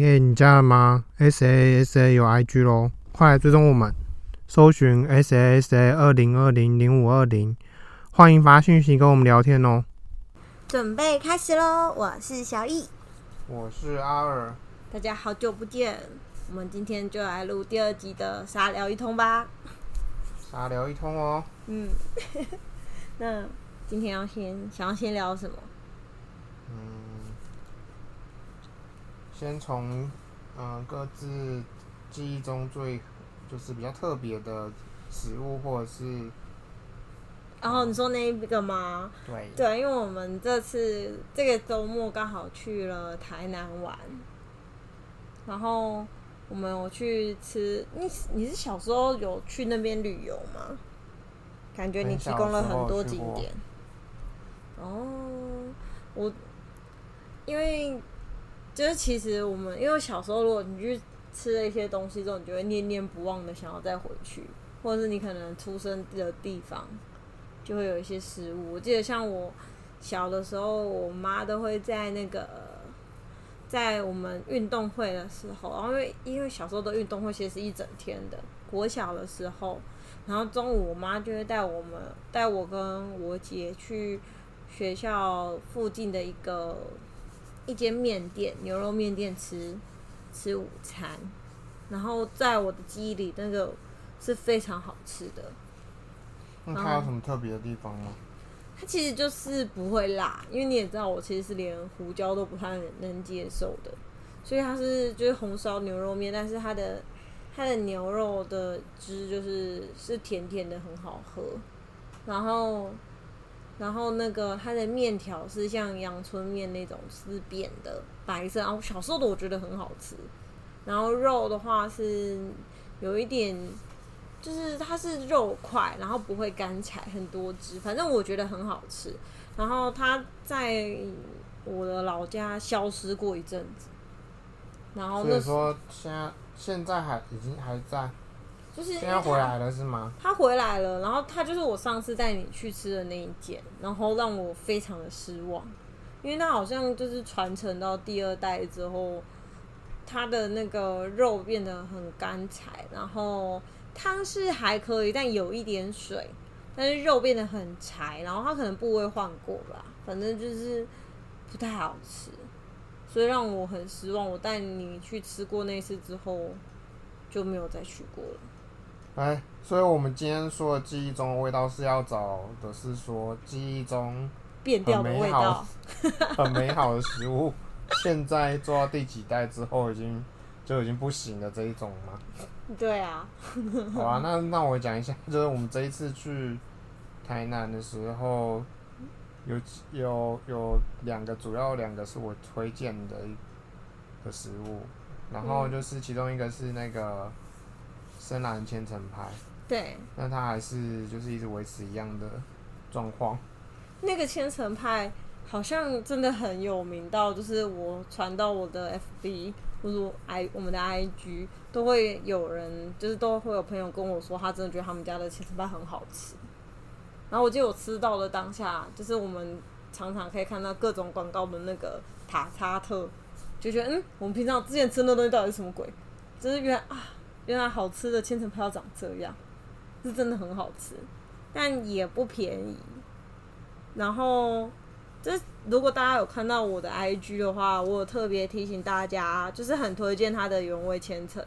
A，你加了吗？S A S A 有 I G 咯，快来追踪我们，搜寻 S A S A 二零二零零五二零，欢迎发讯息跟我们聊天哦。准备开始喽！我是小易，我是阿尔，大家好久不见，我们今天就来录第二集的沙聊一通吧。沙聊一通哦。嗯，那今天要先想要先聊什么？嗯，先从嗯各自记忆中最就是比较特别的食物，或者是然后你说那一个吗？对对，因为我们这次这个周末刚好去了台南玩，然后我们有去吃。你你是小时候有去那边旅游吗？感觉你提供了很多景点。哦，我因为就是其实我们因为小时候，如果你去吃了一些东西之后，你就会念念不忘的想要再回去，或者是你可能出生的地方就会有一些食物。我记得像我小的时候，我妈都会在那个在我们运动会的时候，然后因为因为小时候的运动会其实是一整天的，国小的时候，然后中午我妈就会带我们带我跟我姐去学校附近的一个一间面店牛肉面店吃吃午餐，然后在我的记忆里，那个是非常好吃的。那它有什么特别的地方吗？它其实就是不会辣，因为你也知道，我其实是连胡椒都不太能接受的，所以它是就是红烧牛肉面，但是它的它的牛肉的汁就是是甜甜的，很好喝。然后然后那个它的面条是像阳春面那种是扁的白色，然后小时候的我觉得很好吃。然后肉的话是有一点。就是它是肉块，然后不会干柴，很多汁，反正我觉得很好吃。然后它在我的老家消失过一阵子，然后所以说现在现在还已经还在，就是现在回来了是吗？他回来了，然后他就是我上次带你去吃的那一间，然后让我非常的失望，因为它好像就是传承到第二代之后，它的那个肉变得很干柴，然后。汤是还可以，但有一点水，但是肉变得很柴，然后他可能部位换过吧，反正就是不太好吃，所以让我很失望。我带你去吃过那次之后，就没有再去过了。哎，所以我们今天说的记忆中的味道是要找的是说记忆中变掉的味道，很美好的食物，现在做到第几代之后已经就已经不行了这一种吗？对啊，好啊，那那我讲一下，就是我们这一次去台南的时候，有有有两个，主要两个是我推荐的的食物，然后就是其中一个是那个深蓝千层派，对，那它还是就是一直维持一样的状况。那个千层派好像真的很有名到，就是我传到我的 FB。或者 i 我们的 IG 都会有人，就是都会有朋友跟我说，他真的觉得他们家的千层派很好吃。然后我记得我吃到了当下，就是我们常常可以看到各种广告的那个塔查特，就觉得嗯，我们平常之前吃的东西到底是什么鬼？就是原来啊，原来好吃的千层派要长这样，是真的很好吃，但也不便宜。然后。就是如果大家有看到我的 IG 的话，我有特别提醒大家，就是很推荐它的原味千层。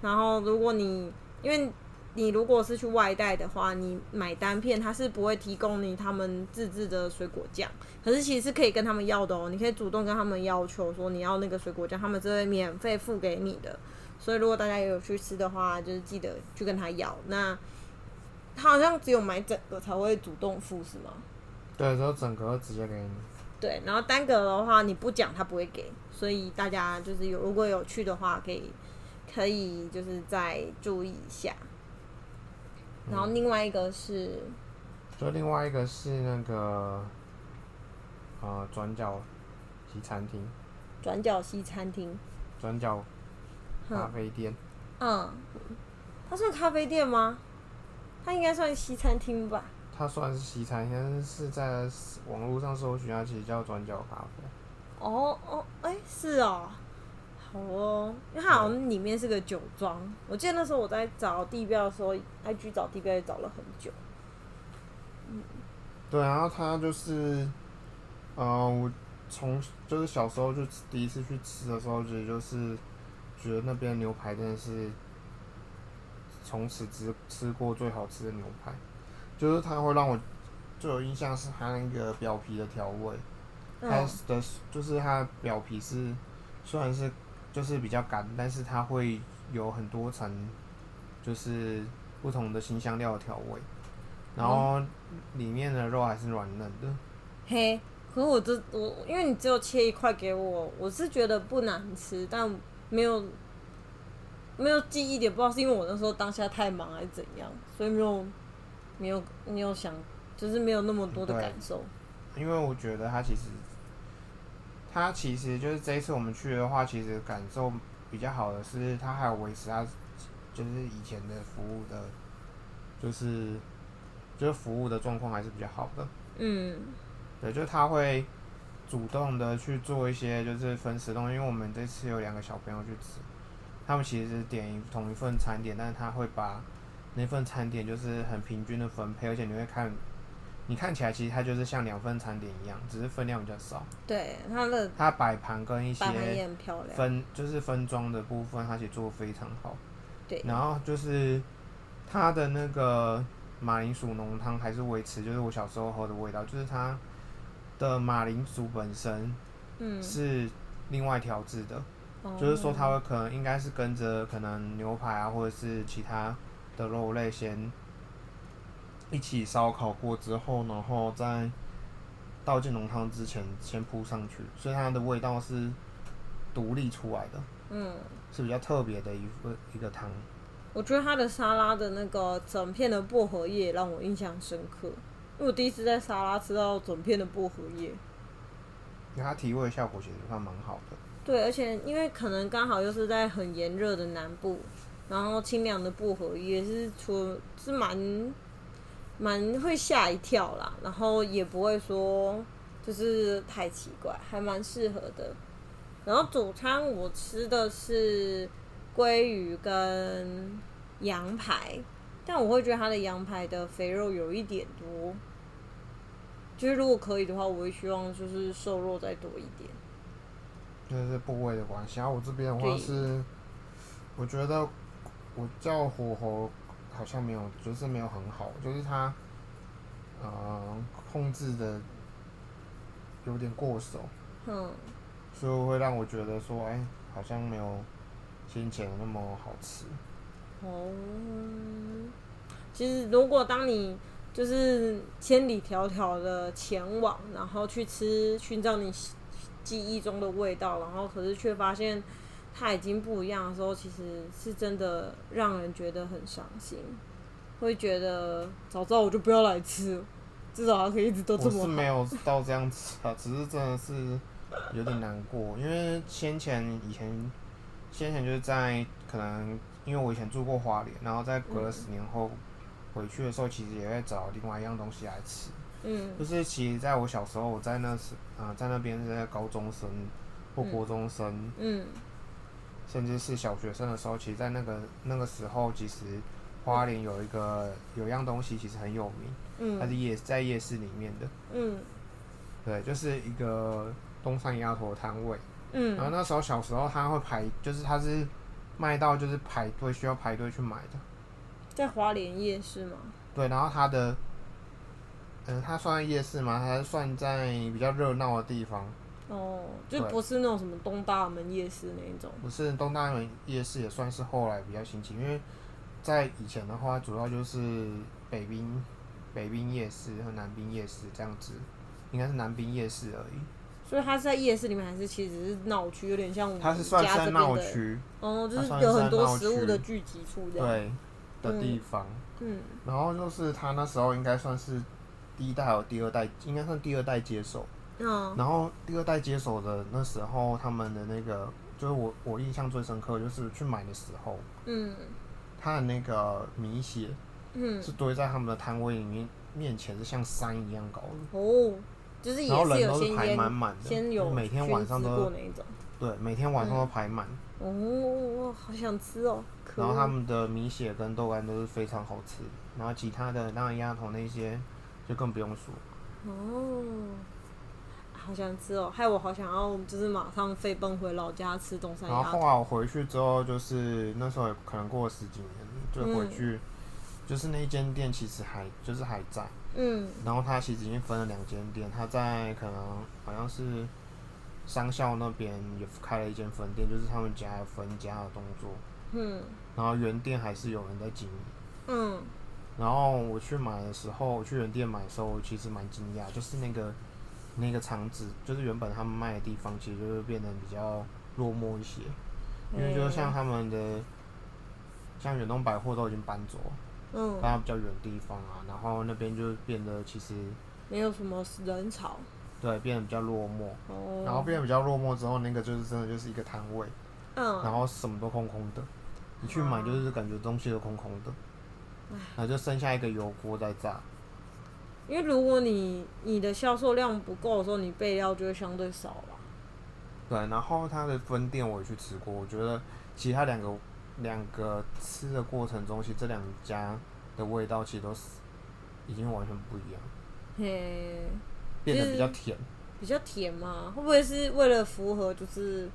然后如果你因为你如果是去外带的话，你买单片它是不会提供你他们自制的水果酱，可是其实可以跟他们要的哦。你可以主动跟他们要求说你要那个水果酱，他们是会免费付给你的。所以如果大家有去吃的话，就是记得去跟他要。那他好像只有买整个才会主动付，是吗？对，就整个直接给你。对，然后单个的话你不讲他不会给，所以大家就是有如果有去的话，可以可以就是再注意一下。然后另外一个是，就另外一个是那个，呃，转角西餐厅。转角西餐厅。转角咖啡店。嗯，它算咖啡店吗？它应该算西餐厅吧。它算是西餐，但是在网络上搜寻，它其实叫转角咖啡。哦哦，哎，是哦，好哦，因为它好像里面是个酒庄，我记得那时候我在找地标的时候，IG 找地标也找了很久。嗯对，然后它就是，呃，我从就是小时候就第一次去吃的时候，觉得就是觉得那边牛排真的是从此吃吃过最好吃的牛排，就是它会让我最有印象是它那个表皮的调味，它嗯，的就是它表皮是虽然是就是比较干，但是它会有很多层就是不同的新香料的调味，然后里面的肉还是软嫩的。嘿，可是我这我因为你只有切一块给我，我是觉得不难吃，但没有没有记忆点，不知道是因为我那时候当下太忙还是怎样，所以没有没有没有想，就是没有那么多的感受。因为我觉得他其实，他其实就是这一次我们去的话，其实感受比较好的是，他还有维持他就是以前的服务的，就是就是服务的状况还是比较好的。嗯对，就是他会主动的去做一些就是分食东西，因为我们这次有两个小朋友去吃，他们其实是点一同一份餐点，但是他会把那份餐点就是很平均的分配，而且你会看，你看起来其实它就是像两份餐点一样，只是分量比较少。对，它的它摆盘跟一些。分就是分装的部分，它其实做的非常好。对，然后就是它的那个马铃薯浓汤还是维持就是我小时候喝的味道，就是它的马铃薯本身嗯，是另外调制的，哦。就是说它会可能应该是跟着可能牛排啊或者是其他的肉类先一起烧烤过之后，然后再倒进浓汤之前先铺上去，所以它的味道是独立出来的，嗯，是比较特别的一个一个汤。我觉得它的沙拉的那个整片的薄荷叶让我印象深刻，因为我第一次在沙拉吃到整片的薄荷叶。因为它提味效果其实算蛮好的。对，而且因为可能刚好又是在很炎热的南部，然后清凉的薄荷叶是除是蛮蛮会吓一跳啦，然后也不会说就是太奇怪，还蛮适合的。然后主餐我吃的是鲑鱼跟羊排，但我会觉得它的羊排的肥肉有一点多，就是如果可以的话，我会希望就是瘦肉再多一点。就是部位的关系。然后我这边的话是，我觉得我叫火候好像没有，就是没有很好，就是它，呃，控制的有点过手，嗯。所以会让我觉得说，哎、好像没有先前的那么好吃。哦，其实如果当你就是千里迢迢的前往，然后去吃寻找你记忆中的味道，然后可是却发现它已经不一样的时候，其实是真的让人觉得很伤心，会觉得早知道我就不要来吃，至少它可以一直都这我么好。是没有到这样子啊，只是真的是有点难过，因为先前以前先前就是在可能因为我以前住过花莲，然后在隔了十年后回去的时候，其实也会找另外一样东西来吃。嗯就是其实在我小时候，我在那时啊、在那边是在高中生或国中生，嗯甚至是小学生的时候，其实，在那个那个时候，其实花莲有一个有一样东西其实很有名，嗯它嗯是夜在夜市里面的。嗯对，就是一个东山鸭头摊位。嗯然后嗯，那时候小时候他会排，就是他是卖到就是排队需要排队去买的。在华联夜市吗？对，然后它的，嗯、它算在夜市吗？还是算在比较热闹的地方，哦，就不是那种什么东大门夜市那一种。不是东大门夜市也算是后来比较兴起，因为在以前的话，主要就是北滨北滨夜市和南滨夜市这样子，应该是南滨夜市而已。所以它是在夜市里面，还是其实是闹区，有点像我们它是算是在家这边的，闹区，哦，就是它算是有很多食物的聚集处这样。，对的地方。嗯然后就是他那时候应该算是第一代和第二代，应该算第二代接手。嗯然后第二代接手的那时候，他们的那个就是我我印象最深刻，就是去买的时候，嗯他的那个米血嗯，是堆在他们的摊位里面面前，是像山一样高的，哦，就是也然后人有都是排满满的，先有每天晚上都。对，每天晚上都排满。哦，好想吃哦。然后他们的米血跟豆干都是非常好吃，然后其他的当然鸭头那些就更不用说。哦，好想吃哦，害我好想要，就是马上飞奔回老家吃东山然后。后来我回去之后，就是那时候也可能过了十几年，就回去，就是那一间店其实还就是还在，嗯然后他其实已经分了两间店，他在可能好像是商校那边也开了一间分店，就是他们家有分家的动作，嗯。然后原店还是有人在经营。嗯，然后我去买的时候，我去原店买的时候，我其实蛮惊讶，就是那个那个厂子，就是原本他们卖的地方，其实就是变得比较落寞一些，因为就像他们的像远东百货都已经搬走，嗯，搬到比较远的地方啊，然后那边就变得其实没有什么人潮对变得比较落寞，哦。然后变得比较落寞之后，那个就是真的就是一个摊位，然嗯后什么都空空的，你去买就是感觉东西都空空的，然后就剩下一个油锅在炸。因为如果你你的销售量不够的时候，你备料就会相对少了。对，然后它的分店我也去吃过，我觉得其他两个两个吃的过程中，其实这两家的味道其实都是已经完全不一样，嘿，变得比较甜。比较甜吗，会不会是为了符合就是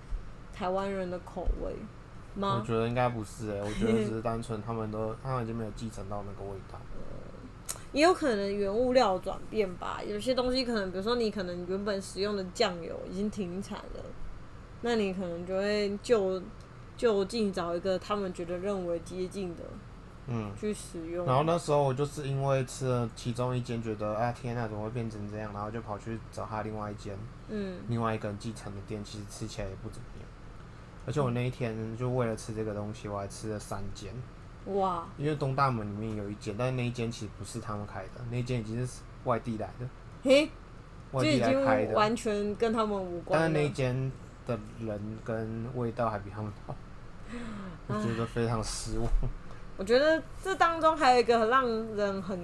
台湾人的口味我？觉得应该不是诶、我觉得只是 单纯他们都他们已经没有继承到那个味道。也有可能原物料转变吧，有些东西可能，比如说你可能原本使用的酱油已经停产了，那你可能就会就就近找一个他们觉得认为接近的嗯，去使用。然后那时候我就是因为吃了其中一间，觉得啊天呐，怎么会变成这样？然后就跑去找他另外一间嗯另外一个人继承的店，其实吃起来也不怎么样。而且我那一天就为了吃这个东西，我还吃了三间。哇，因为东大门里面有一间，但是那一间其实不是他们开的，那一间已经是外地来的，嘿，外地来开的。完全跟他们无关了。但是那一间的人跟味道还比他们好，我觉得非常失望。我觉得这当中还有一个让人很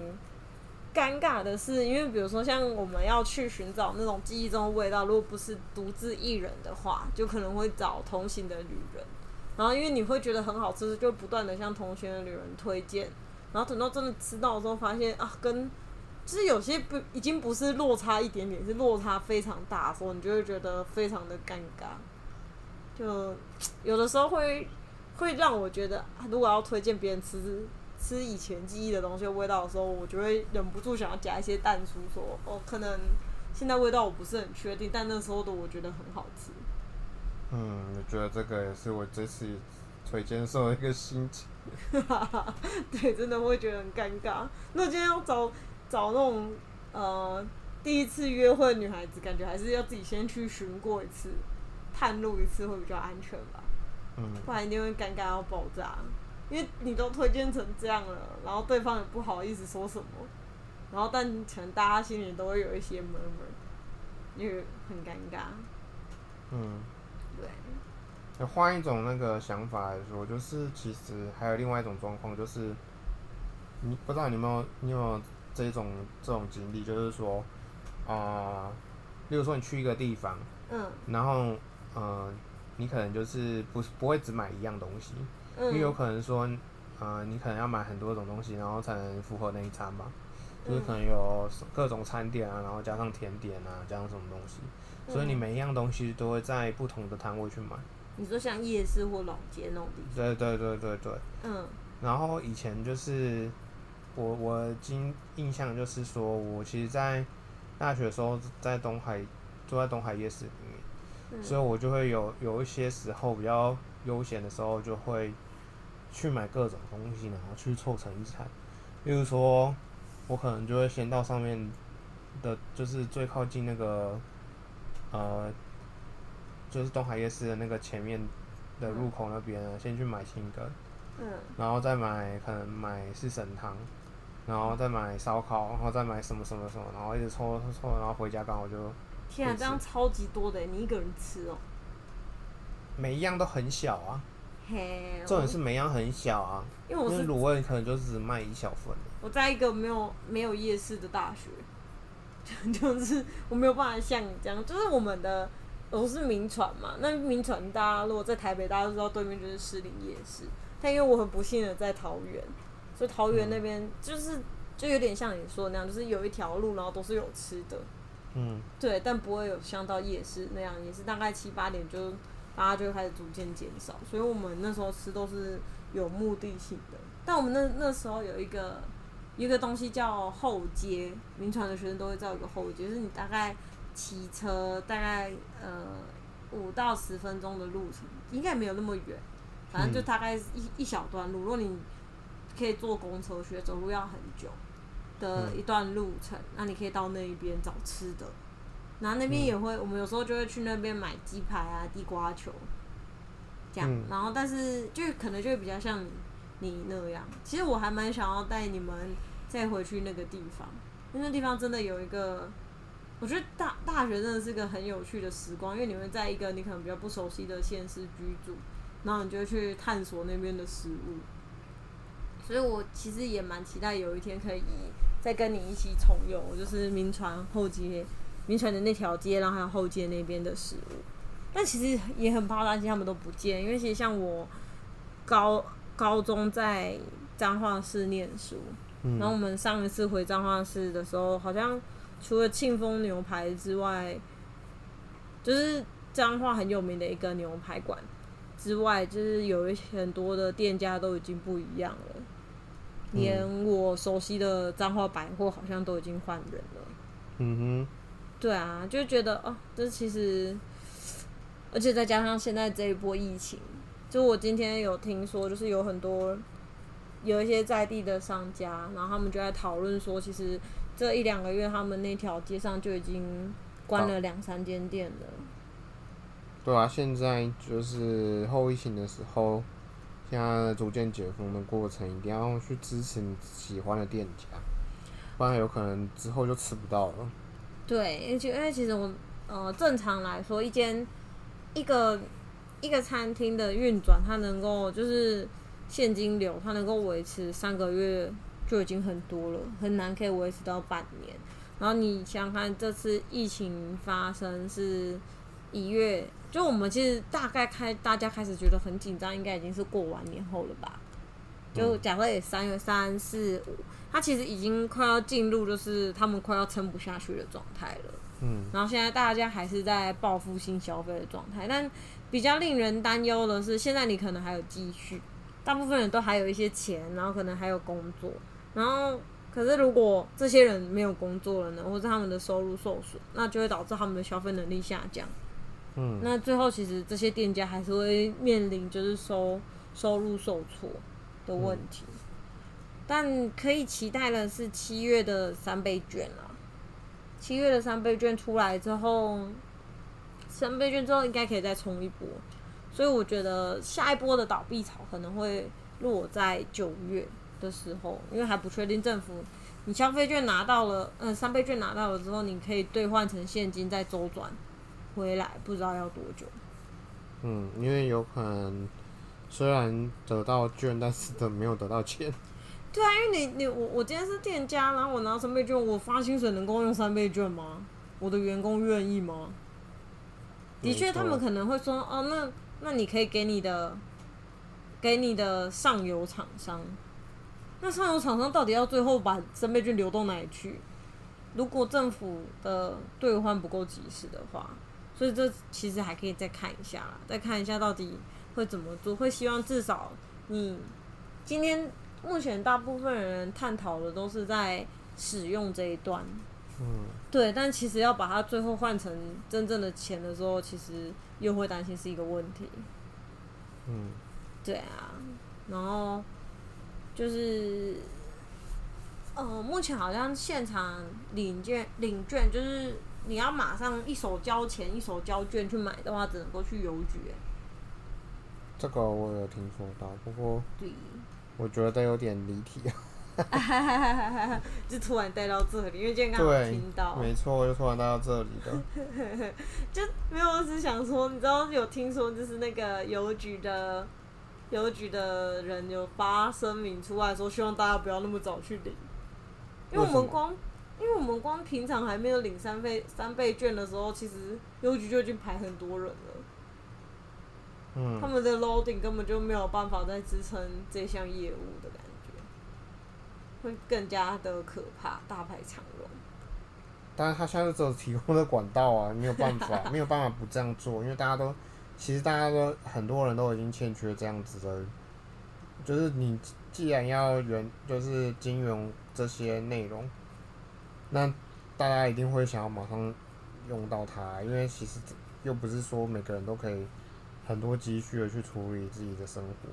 尴尬的是，因为比如说像我们要去寻找那种记忆中的味道，如果不是独自一人的话，就可能会找同行的旅人。然后因为你会觉得很好吃，就不断的向同行的旅人推荐。然后等到真的吃到的时候，发现啊，跟就是有些不已经不是落差一点点，是落差非常大的时候，你就会觉得非常的尴尬。就有的时候会会让我觉得，啊如果要推荐别人吃吃以前记忆的东西的味道的时候，我就会忍不住想要加一些淡出，说哦，可能现在味道我不是很确定，但那时候的我觉得很好吃。嗯，我觉得这个也是我这次推荐受的一个心情。对，真的会觉得很尴尬。那今天要找找那种呃第一次约会的女孩子，感觉还是要自己先去寻过一次，探路一次会比较安全吧，嗯，不然一定会尴尬到爆炸。因为你都推荐成这样了，然后对方也不好意思说什么，然后但可能大家心里都会有一些 murmur，因为很尴尬。嗯，对，换一种那个想法来说，就是其实还有另外一种状况，就是你不知道你有没有你有没有这种这种经历，就是说，啊、例如说你去一个地方，嗯然后呃，你可能就是不是不会只买一样东西，因为有嗯可能说，呃，你可能要买很多种东西，然后才能符合那一餐嘛。就是可能有各种餐点啊，然后加上甜点啊，加上什么东西，所以你每一样东西都会在不同的摊位去买。你说像夜市或老街那种地对对对对对。嗯。然后以前就是我我经印象就是说，我其实，在大学的时候在东海住在东海夜市里面，嗯所以我就会有有一些时候比较悠闲的时候，就会去买各种东西，然后去凑成一餐。例如说，我可能就会先到上面的，就是最靠近那个呃，就是东海夜市的那个前面的入口那边啊，先去买青根。嗯，然后再买可能买四神汤，然后再买烧烤，然后再买什么什么什么，然后一直凑凑凑，然后回家刚好就天啊，这样超级多的，你一个人吃哦、每一样都很小啊，嘿，重点是每样很小啊，因为我是卤味可能就只卖一小份，我在一个没有没有夜市的大学，就是我没有办法像你这样，就是我们的我是名传嘛，那名传大家如果在台北，大家都知道对面就是士林夜市。但因为我很不幸的在桃园，所以桃园那边就是就有点像你说的那样，就是有一条路，然后都是有吃的，嗯对，但不会有像到夜市那样，也是大概七八点就大家就开始逐渐减少，所以我们那时候吃都是有目的性的。但我们那那时候有一个一个东西叫后街，民传的学生都会知道有个后街，就是你大概骑车大概呃五到十分钟的路程，应该没有那么远，反正就大概一一小段路。如果你可以坐公车去，走路要很久的一段路程，那你可以到那一边找吃的。然后那边也会，我们有时候就会去那边买鸡排啊、地瓜球，这样。嗯然后但是就可能就会比较像你你那样。其实我还蛮想要带你们再回去那个地方，因为那地方真的有一个，我觉得大大学真的是个很有趣的时光，因为你会在一个你可能比较不熟悉的县市居住，然后你就会去探索那边的食物。所以我其实也蛮期待有一天可以再跟你一起重游，就是民传后街、民传的那条街，然后还有后街那边的食物。但其实也很怕担心他们都不见，因为其实像我高高中在彰化市念书，然后我嗯们上一次回彰化市的时候，好像除了庆丰牛排之外，就是彰化很有名的一个牛排馆之外，就是有一很多的店家都已经不一样了，连我熟悉的彰化百货好像都已经换人了。嗯哼对啊，就觉得哦，这其实，而且再加上现在这一波疫情，就我今天有听说，就是有很多有一些在地的商家，然后他们就在讨论说，其实这一两个月他们那条街上就已经关了两三间店了。对啊，现在就是后疫情的时候，现在逐渐解封的过程，一定要去支持你喜欢的店家，不然有可能之后就吃不到了。对，而且因为其实我呃正常来说，一间一个一个餐厅的运转，它能够就是现金流，它能够维持三个月就已经很多了，很难可以维持到半年。然后你想想看，这次疫情发生是一月，就我们其实大概开大家开始觉得很紧张，应该已经是过完年后了吧？就假设也三月三四五，它其实已经快要进入就是他们快要撑不下去的状态了。嗯然后现在大家还是在报复性消费的状态，但比较令人担忧的是，现在你可能还有积蓄，大部分人都还有一些钱，然后可能还有工作，然后可是如果这些人没有工作了呢，或者他们的收入受损，那就会导致他们的消费能力下降。嗯那最后其实这些店家还是会面临就是收收入受挫的问题。但可以期待的是七月的三倍券啦，七月的三倍券出来之后，三倍券之后应该可以再冲一波，所以我觉得下一波的倒闭潮可能会落在九月的时候，因为还不确定政府。你消费券拿到了，嗯，三倍券拿到了之后，你可以兑换成现金再周转回来，不知道要多久。嗯，因为有可能虽然得到券，但是得没有得到钱。对啊，因为你你我我今天是店家，然后我拿三倍券，我发薪水能够用三倍券吗？我的员工愿意吗？的确，他们可能会说，哦，那那你可以给你的给你的上游厂商，那上游厂商到底要最后把三倍券流到哪里去？如果政府的兑换不够及时的话，所以这其实还可以再看一下啦，再看一下到底会怎么做。会希望至少你今天目前大部分人探讨的都是在使用这一段，嗯对，但其实要把它最后换成真正的钱的时候，其实又会担心是一个问题。嗯对啊，然后就是，呃，目前好像现场领券领券，就是你要马上一手交钱一手交券去买的话，只能够去邮局、欸。这个我有听说到，不过对，我觉得有点离题啊。就突然带到这里，因为今天刚好对听到，没错，就突然带到这里的。就没有，我只是想说，你知道有听说就是那个邮局的邮局的人有发声明出来说，希望大家不要那么早去领，因为我们光因为我们光平常还没有领三倍三倍券的时候，其实邮局就已经排很多人了。嗯他嗯，们的 loading 根本就没有办法再支撑这项业务的感觉，会更加的可怕，大排长龙。但是他现在只有提供的管道啊，没有办法，没有办法不这样做，因为大家都，其实大家都很多人都已经欠缺这样子的，就是你既然要原就是金融这些内容，那大家一定会想要马上用到它，因为其实又不是说每个人都可以很多积蓄的去处理自己的生活，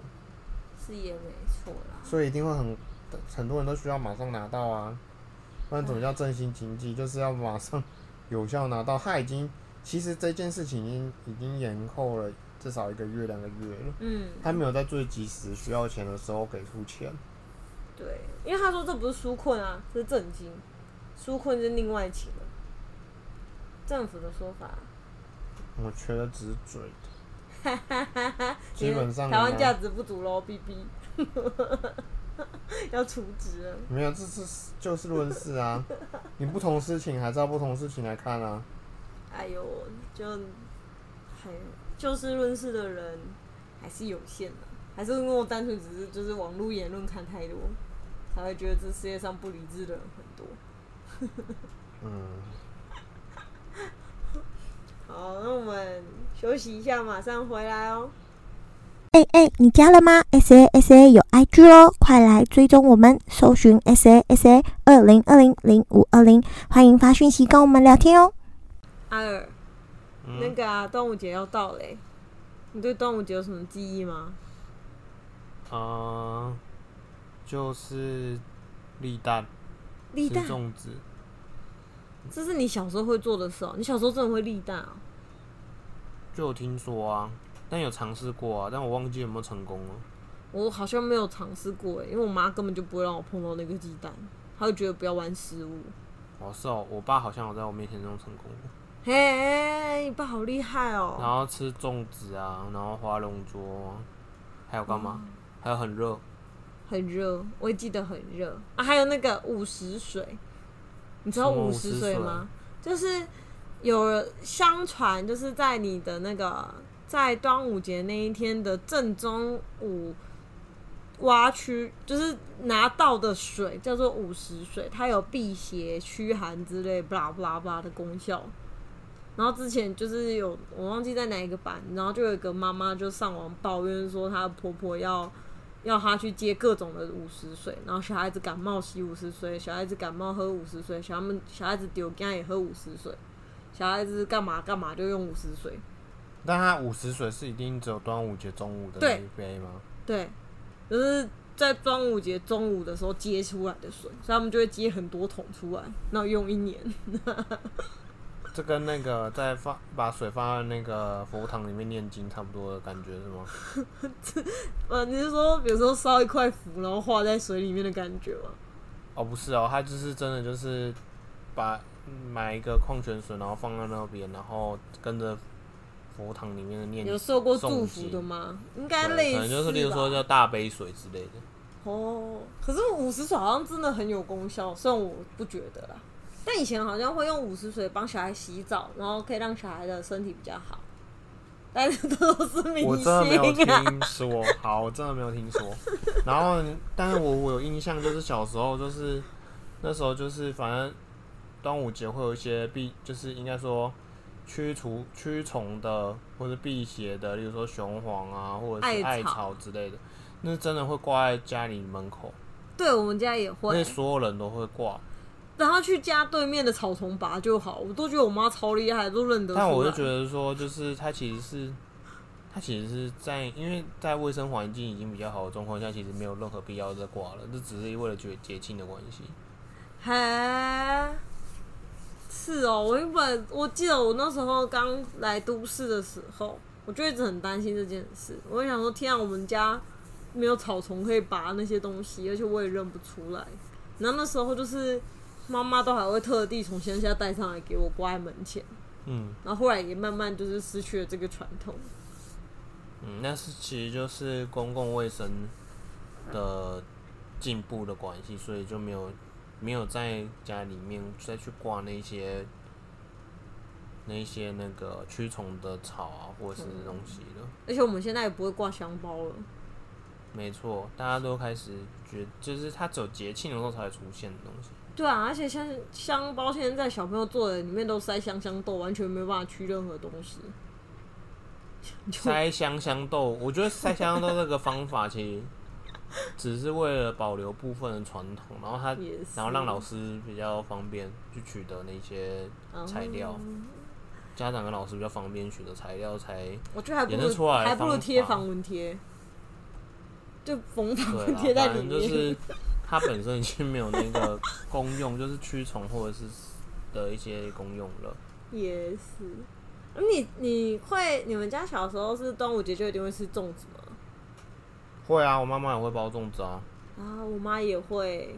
是也没错啦。所以一定会很很多人都需要马上拿到啊，不然怎么叫振兴经济？就是要马上有效拿到。他已经其实这件事情已经已经延后了至少一个月两个月了，嗯，他没有在最及时需要钱的时候给出钱。对，因为他说这不是纾困啊，这是震惊，纾困是另外请的。政府的说法，我觉得只是嘴的，基本上台湾价值不足喽，B B，要除职了。没有，这是就事论事啊。你不同事情还是要不同事情来看啊。哎呦，就还就事论事的人还是有限的，还是因为我单纯只是就是网络言论看太多，才会觉得这世界上不理智的人很多。嗯，好，那我们休息一下，马上回来哦。哎哎，你加了吗？S A S A 有 IG 哦，快来追踪我们，搜寻 S A S A 二零二零零五二零，欢迎发讯息跟我们聊天哦。阿尔，那嗯个啊，端午节要到嘞，你对端午节有什么记忆吗？啊、就是立蛋、吃粽子，这是你小时候会做的事哦。你小时候真的会立蛋啊？就有听说啊，但有尝试过啊，但我忘记有没有成功了。我好像没有尝试过诶，因为我妈根本就不会让我碰到那个鸡蛋，她就觉得不要玩食物。哦，是哦，我爸好像有在我面前这种成功过。嘿，你爸好厉害哦然哦！后吃粽子啊，然后划龙桌，还有干嘛？还有很热，很热，我也记得很热啊。还有那个午时水，你知道午午时水吗？就是有相传，就是在你的那个在端午节那一天的正中午挖区，就是拿到的水叫做午时水，它有辟邪、驱寒之类，b l a 拉 blah blah 的功效。然后之前就是有我忘记在哪一个版，然后就有一个妈妈就上网抱怨说，她的婆婆要要他去接各种的五十水，然后小孩子感冒洗五十水，小孩子感冒喝五十水，小孩们小孩子丢干也喝五十水，小孩子干嘛干嘛就用五十水。但他五十水是一定只有端午节中午的那对一杯吗？对，就是在端午节中午的时候接出来的水，所以他们就会接很多桶出来，然后用一年。这跟那个在放把水放在那个佛堂里面念经差不多的感觉是吗？呃，你是说比如说烧一块符，然后画在水里面的感觉吗？哦，不是哦，他就是真的就是把买一个矿泉水，然后放在那边，然后跟着佛堂里面的念有受过祝福的吗？应该对类似可能就是例如说叫大杯水之类的。哦，可是五十水好像真的很有功效，虽然我不觉得啦。但以前好像会用五十水帮小孩洗澡，然后可以让小孩的身体比较好。但是都是迷我真的没有！听说，好，我真的没有听说。然后，但是我我有印象，就是小时候就是那时候就是反正端午节会有一些避，就是应该说驱除驱虫的或者辟邪的，例如说雄黄啊，或者是艾艾草草之类的，那真的会挂在家里门口，对我们家也会那会，所有人都会挂。然后去家对面的草丛拔就好。我都觉得我妈超厉害，都认得。但我就觉得说，就是她其实是，她其实是在，因为在卫生环境已经比较好的状况下，其实没有任何必要再挂了，这只是为了节节庆的关系。嘿，是哦，我原本我记得我那时候刚来都市的时候，我就一直很担心这件事。我就想说，天啊，我们家没有草丛可以拔那些东西，而且我也认不出来。然后那时候就是妈妈都还会特地从乡下带上来给我挂在门前，嗯然后后来也慢慢就是失去了这个传统。嗯，那是其实就是公共卫生的进步的关系，所以就没有没有在家里面再去挂那些那些那个驱虫的草啊，或者是东西了。而且我们现在也不会挂香包了。没错，大家都开始觉就是它只有节庆的时候才会出现的东西。对啊，而且像香包现在小朋友做的里面都塞香香豆，完全没有办法取任何东西。塞香香豆，我觉得塞香香豆这个方法其实只是为了保留部分的传统，然后他然后让老师比较方便去取得那些材料，嗯家长跟老师比较方便取得材料才我觉得还不如出来的还不如贴防蚊贴，就缝防蚊贴在反里面。就是它本身已经没有那个功用，就是驱虫或者是的一些功用了。也是。那你你会你们家小时候是端午节就一定会吃粽子吗？会啊，我妈妈也会包粽子啊，啊，我妈也会，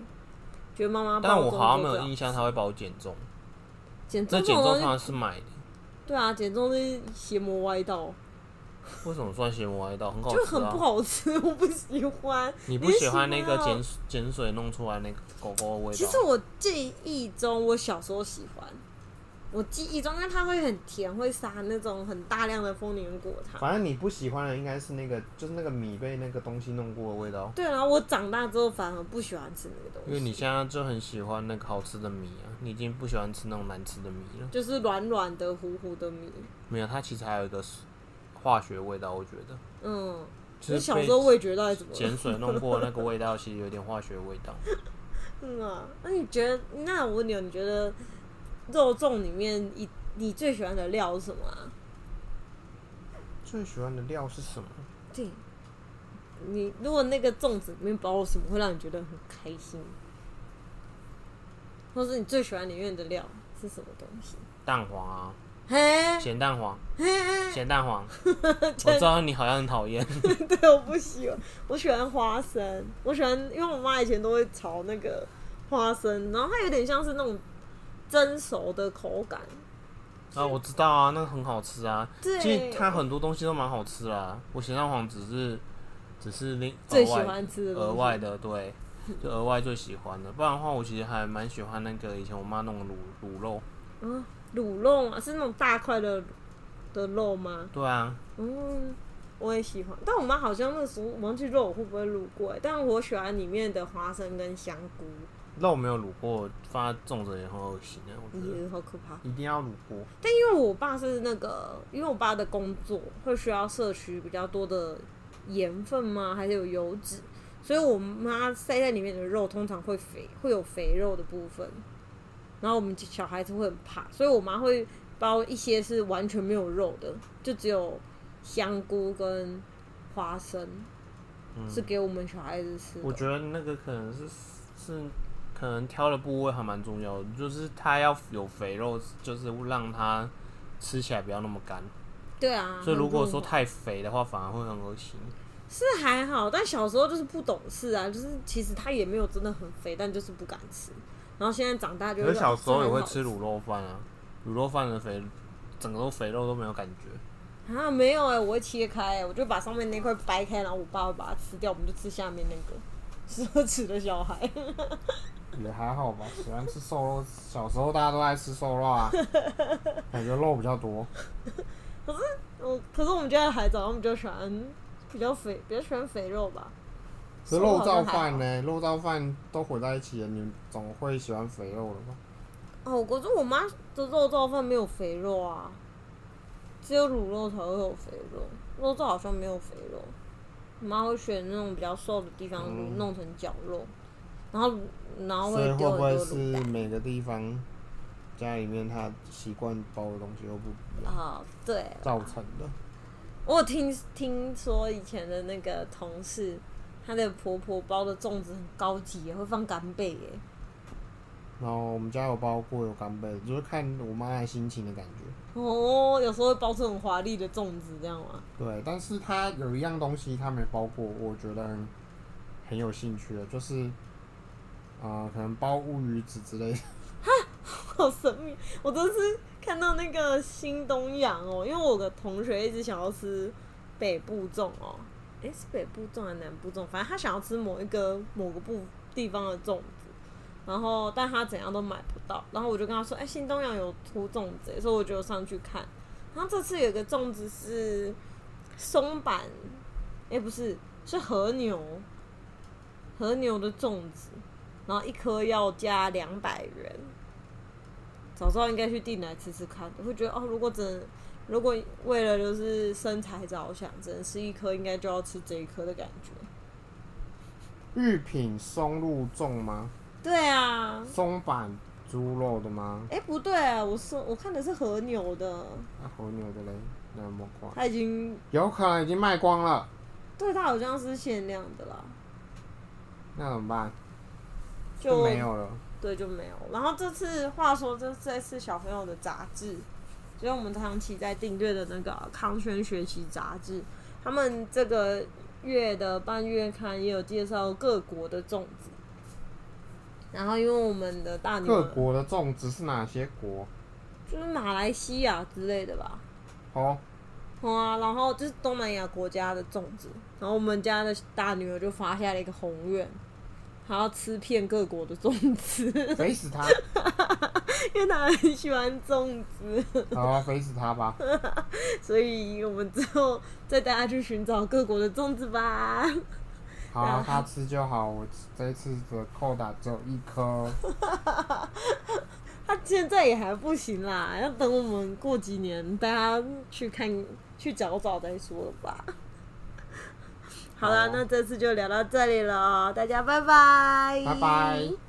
觉得妈妈但我好像没有印象她会包减重，减这减重重这种东西常常是买的。对啊，减重是邪魔歪道，为什么算邪魔歪道？很好吃啊就很不！好吃，我不喜欢。你不喜欢那个碱碱水弄出来那个狗狗的味道？其实我记忆中，我小时候喜欢。我记忆中，因为它会很甜，会撒那种很大量的丰年果糖。反正你不喜欢的应该是那个，就是那个米被那个东西弄过的味道。对，然后我长大之后反而不喜欢吃那个东西，因为你现在就很喜欢那个好吃的米啊，你已经不喜欢吃那种难吃的米了。就是软软的、糊糊的米。没有，它其实还有一个化学味道，我觉得嗯，就是被你小时候味觉到底怎么了？碱水弄过 那个味道，其实有点化学味道。嗯啊，那你觉得？那我问你哦，你觉得肉粽里面你你最喜欢的料是什么啊？最喜欢的料是什么？对，你如果那个粽子里面包了什么，会让你觉得很开心？或是你最喜欢里面的料是什么东西？蛋黄啊，嘿，咸蛋黄，嘿，咸蛋黄。我知道你好像很讨厌，对，我不喜欢，我喜欢花生，我喜欢，因为我妈以前都会炒那个花生，然后它有点像是那种蒸熟的口感。啊，我知道啊，那个很好吃啊。对，其实它很多东西都蛮好吃啦。我咸蛋黄只是只是另最喜欢吃的额外的，对，就额外最喜欢的。不然的话，我其实还蛮喜欢那个以前我妈弄的卤卤肉。嗯，卤肉啊，是那种大块的的肉吗？对啊，嗯，我也喜欢，但我妈好像那时候忘记肉我会不会卤过欸，但我喜欢里面的花生跟香菇，肉没有卤过，放在粽子也很恶心啊，我觉得。也好可怕。一定要卤过。但因为我爸是那个，因为我爸的工作会需要摄取比较多的盐分吗？还是有油脂？所以我妈塞在里面的肉通常会肥，会有肥肉的部分。然后我们小孩子会很怕，所以我妈会包一些是完全没有肉的，就只有香菇跟花生，是给我们小孩子吃我觉得那个可能是是可能挑的部位还蛮重要的，就是它要有肥肉，就是让它吃起来不要那么干。对啊，所以如果说太肥的话，反而会很恶心。是还好，但小时候就是不懂事啊，就是其实它也没有真的很肥，但就是不敢吃。然后现在长大就会可是小时候也会吃卤肉饭啊，卤肉饭的肥，整个都肥肉都没有感觉。啊，没有哎、我会切开、欸，我就把上面那块掰开，然后我爸会把它吃掉，我们就吃下面那个奢侈的小孩。也还好吧，喜欢吃瘦肉。小时候大家都爱吃瘦肉啊，感觉肉比较多。可是我可是我们家的孩子好像比较喜欢比较肥，比较喜欢肥肉吧。可是肉燥饭呢？肉燥饭都混在一起了，你总会喜欢肥肉的吧？哦，可是我妈的肉燥饭没有肥肉啊，只有卤肉才会有肥肉，肉燥好像没有肥肉。我妈会选那种比较瘦的地方嗯弄成绞肉，然后然后所以会不会是每个地方家里面他习惯包的东西又不一样啊、对，造成的？我有听听说以前的那个同事，她的婆婆包的粽子很高级耶，会放干贝耶。然后我们家有包过有干贝，就是看我妈的心情的感觉。哦，有时候会包出很华丽的粽子，这样吗？对，但是她有一样东西她没包过，我觉得很很有兴趣的，就是啊、呃可能包乌鱼子之类的。哈 好神秘！我都是看到那个新东阳哦，因为我有个同学一直想要吃北部粽哦，诶，是北部粽还是南部粽？反正他想要吃某一个某个部地方的粽子，然后但他怎样都买不到，然后我就跟他说，哎、新东阳有出粽子，所以我就上去看。然后这次有个粽子是松板，哎、不是，是和牛，和牛的粽子，然后一颗要加两百元。早知道应该去订来吃吃看的，会觉得哦，如果真的如果为了就是身材着想，只能吃一颗，应该就要吃这一颗的感觉。玉品松露粽吗？对啊，松板猪肉的吗？哎、不对啊，我说我看的是和牛的，那和牛的嘞，那有没有？它已经有可能已经卖光了，对它好像是限量的啦，那怎么办？就没有了。对就没有。然后这次话说这这次小朋友的杂志，就是我们长期在订阅的那个康轩学习杂志，他们这个月的半月刊也有介绍各国的粽子。然后因为我们的大女各国的粽子是哪些国？就是马来西亚之类的吧，哦，好啊，然后就是东南亚国家的粽子，然后我们家的大女儿就发下了一个宏愿，她要吃遍各国的粽子，肥死他！因为他很喜欢粽子，好啊，肥死他吧！所以我们之后再带他去寻找各国的粽子吧。好啊，他吃就好。我这一次的扣打只有一颗。他现在也还不行啦，要等我们过几年带他去看去找找再说了吧。好了，那这次就聊到这里了，大家拜拜，拜拜。